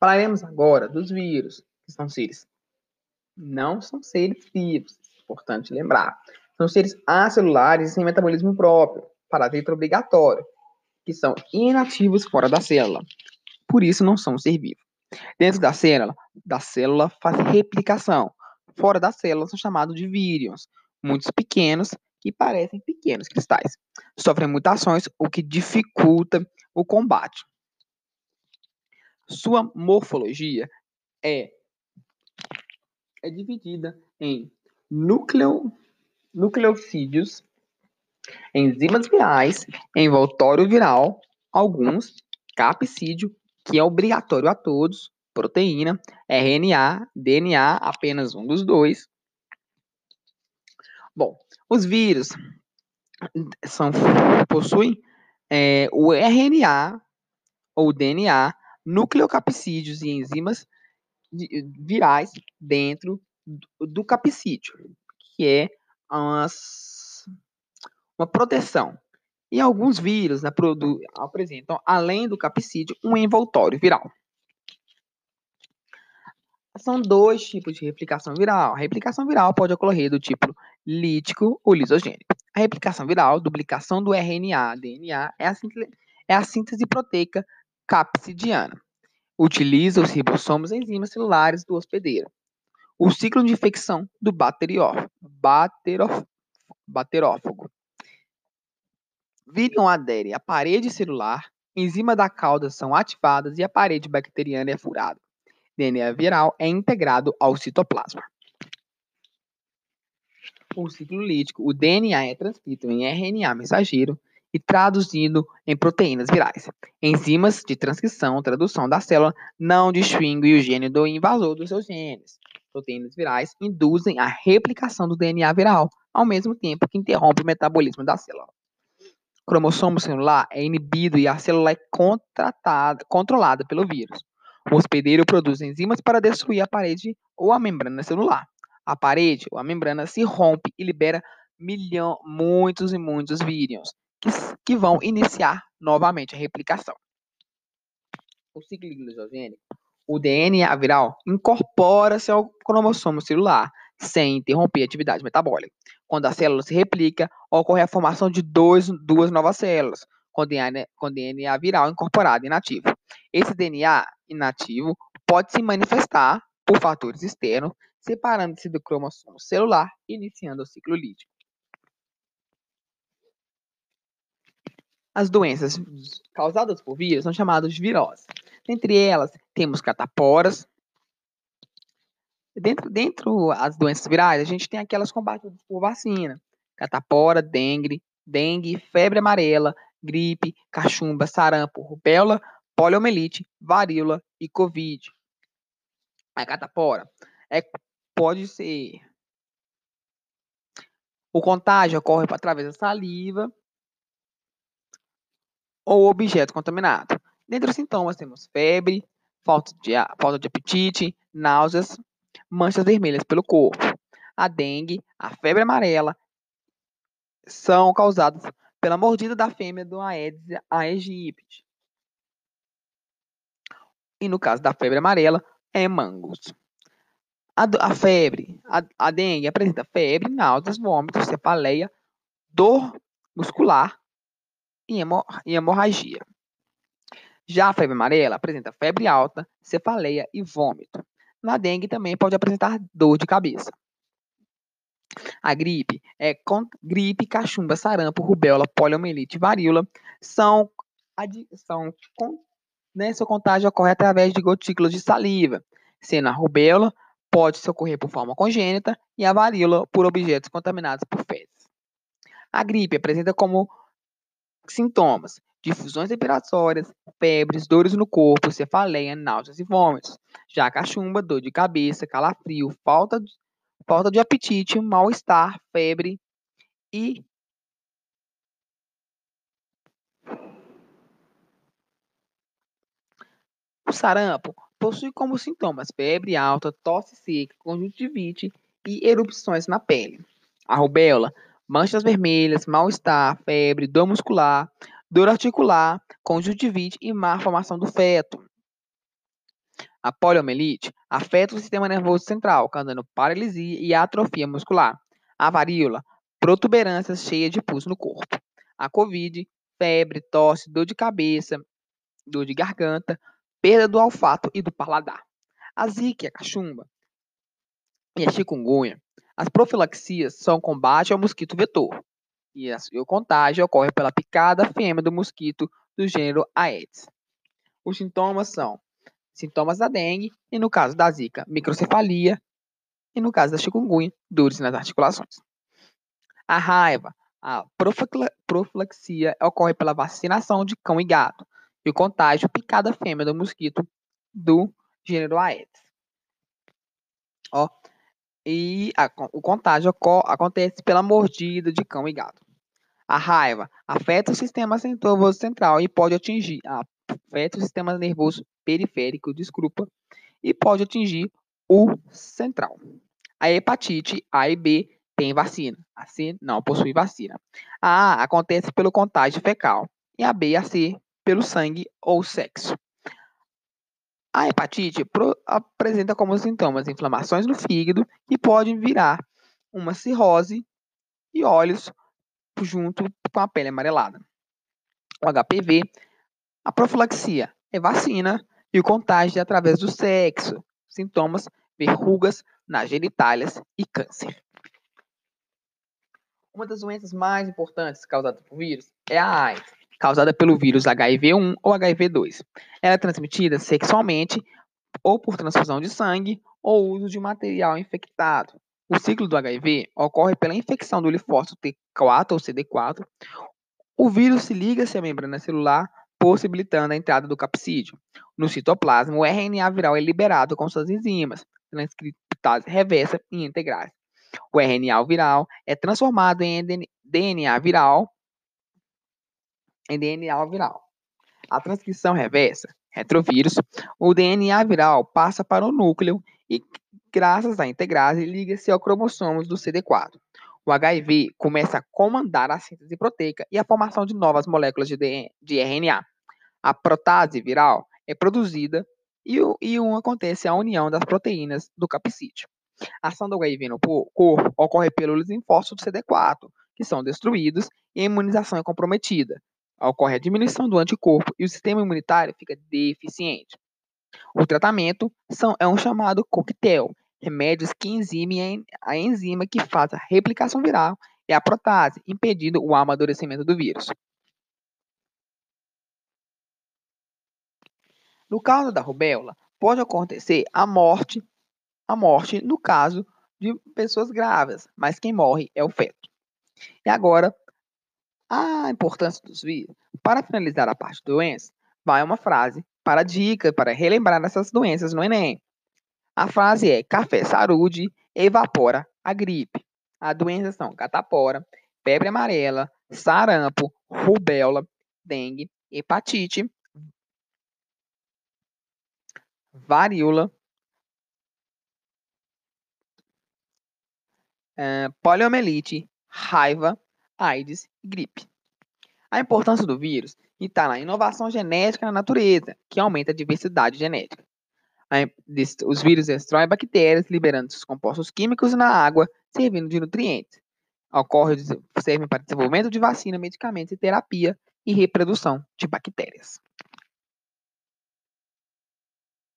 Falaremos agora dos vírus, que são seres. Não são seres vivos, importante lembrar. São seres acelulares sem metabolismo próprio, parasita obrigatório, que são inativos fora da célula. Por isso não são ser vivo. Dentro da célula, da célula faz replicação. Fora da célula são chamados de vírions, muitos pequenos que parecem pequenos cristais. Sofrem mutações, o que dificulta o combate. Sua morfologia é, é dividida em núcleo, nucleocídios, enzimas virais, envoltório viral, alguns, capsídio, que é obrigatório a todos, proteína, RNA, DNA, apenas um dos dois. Bom, os vírus são, possuem é, o RNA ou DNA, nucleocapsídeos e enzimas virais dentro do, capsídeo, que é umas, uma proteção. E alguns vírus né, apresentam, além do capsídeo, um envoltório viral. São dois tipos de replicação viral. A replicação viral pode ocorrer do tipo lítico ou lisogênico. A replicação viral, duplicação do RNA, DNA, é a síntese, é a síntese proteica capsidiana. Utiliza os ribossomos enzimas celulares do hospedeiro. O ciclo de infecção do bacteriófago. Bacterófago. Virion adere à parede celular, enzima da cauda são ativadas e a parede bacteriana é furada. DNA viral é integrado ao citoplasma. O ciclo lítico, o DNA é transcrito em RNA mensageiro e traduzido em proteínas virais. Enzimas de transcrição, tradução da célula não distinguem o gene do invasor dos seus genes. Proteínas virais induzem a replicação do DNA viral, ao mesmo tempo que interrompe o metabolismo da célula. O cromossomo celular é inibido e a célula é controlada pelo vírus. O hospedeiro produz enzimas para destruir a parede ou a membrana celular. A parede ou a membrana se rompe e libera milhão, muitos e muitos vírions, que, vão iniciar novamente a replicação. O ciclo lisogênico, o DNA viral, incorpora-se ao cromossomo celular, sem interromper a atividade metabólica. Quando a célula se replica, ocorre a formação de dois, duas novas células, com DNA, com DNA viral incorporado inativo. Esse DNA inativo pode se manifestar por fatores externos, separando-se do cromossomo celular e iniciando o ciclo lítico. As doenças causadas por vírus são chamadas de viroses. Dentre elas, temos cataporas. Dentro, dentro as doenças virais, a gente tem aquelas combatidas por vacina. Catapora, dengue, dengue, febre amarela, gripe, cachumba, sarampo, rubéola, poliomielite, varíola e covid. A catapora é, pode ser. O contágio ocorre através da saliva ou objeto contaminado. Dentre os sintomas temos febre, falta de, falta de apetite, náuseas, manchas vermelhas pelo corpo. A dengue, a febre amarela são causadas pela mordida da fêmea do Aedes aegypti. E no caso da febre amarela, é mangos. A, a febre, a, a dengue apresenta febre, náuseas, vômitos, cefaleia, dor muscular e, hemorragia. Já a febre amarela apresenta febre alta, cefaleia e vômito. Na dengue também pode apresentar dor de cabeça. A gripe é gripe, cachumba, sarampo, rubéola, poliomielite, varíola são, são né, seu contágio ocorre através de gotículas de saliva, sendo a rubéola pode se ocorrer por forma congênita e a varíola por objetos contaminados por fezes. A gripe apresenta como sintomas difusões respiratórias, febres, dores no corpo, cefaleia, náuseas e vômitos. Já cachumba, dor de cabeça, calafrio, falta de falta de apetite, mal-estar, febre e o sarampo possui como sintomas febre alta, tosse seca, conjuntivite e erupções na pele. A rubéola, manchas vermelhas, mal-estar, febre, dor muscular, dor articular, conjuntivite e má formação do feto. A poliomielite afeta o sistema nervoso central, causando paralisia e atrofia muscular. A varíola, protuberâncias cheias de pus no corpo. A covid, febre, tosse, dor de cabeça, dor de garganta, perda do olfato e do paladar. A zika, a cachumba e a chikungunya. As profilaxias são combate ao mosquito vetor. E, o contágio ocorre pela picada fêmea do mosquito do gênero Aedes. Os sintomas são sintomas da dengue e, no caso da zika, microcefalia e, no caso da chikungunya, dores nas articulações. A raiva, a profilaxia ocorre pela vacinação de cão e gato e o contágio picada fêmea do mosquito do gênero Aedes. Ó, e a, o contágio acontece pela mordida de cão e gato. A raiva afeta o sistema nervoso central e pode atingir afeta o sistema nervoso periférico, desculpa, e pode atingir o central. A hepatite A e B tem vacina, a C não possui vacina. A A acontece pelo contágio fecal e a B e a C pelo sangue ou sexo. A hepatite apresenta como sintomas inflamações no fígado e pode virar uma cirrose e olhos junto com a pele amarelada. O HPV, a profilaxia é vacina e o contágio é através do sexo, sintomas, verrugas nas genitálias e câncer. Uma das doenças mais importantes causadas por vírus é a AIDS causada pelo vírus HIV1 ou HIV2. Ela é transmitida sexualmente ou por transfusão de sangue ou uso de material infectado. O ciclo do HIV ocorre pela infecção do linfócito T4 ou CD4. O vírus se liga-se à membrana celular, possibilitando a entrada do capsídeo. No citoplasma, o RNA viral é liberado com suas enzimas, transcriptase reversa e integrais. O RNA viral é transformado em DNA viral em DNA viral. A transcrição reversa, retrovírus, o DNA viral passa para o núcleo e, graças à integrase, liga-se ao cromossomos do CD4. O HIV começa a comandar a síntese proteica e a formação de novas moléculas de, de RNA. A protase viral é produzida e, o, e um acontece a união das proteínas do capsídeo. A ação do HIV no corpo ocorre pelos linfócitos CD4, que são destruídos e a imunização é comprometida, ocorre a diminuição do anticorpo e o sistema imunitário fica deficiente. O tratamento são, é um chamado coquetel, remédios que enzimem a enzima que faz a replicação viral e a protase, impedindo o amadurecimento do vírus. No caso da rubéola, pode acontecer a morte, a morte no caso de pessoas grávidas, mas quem morre é o feto. E agora a importância dos vírus. Para finalizar a parte de doença, vai uma frase para dica, para relembrar essas doenças no Enem. A frase é: café saúde evapora a gripe. As doenças são catapora, febre amarela, sarampo, rubéola, dengue, hepatite, varíola, uh, poliomielite, raiva, AIDS e gripe. A importância do vírus está na inovação genética na natureza, que aumenta a diversidade genética. Os vírus extraem bactérias, liberando seus compostos químicos na água, servindo de nutrientes. Ocorre, servem para desenvolvimento de vacina, medicamentos e terapia e reprodução de bactérias.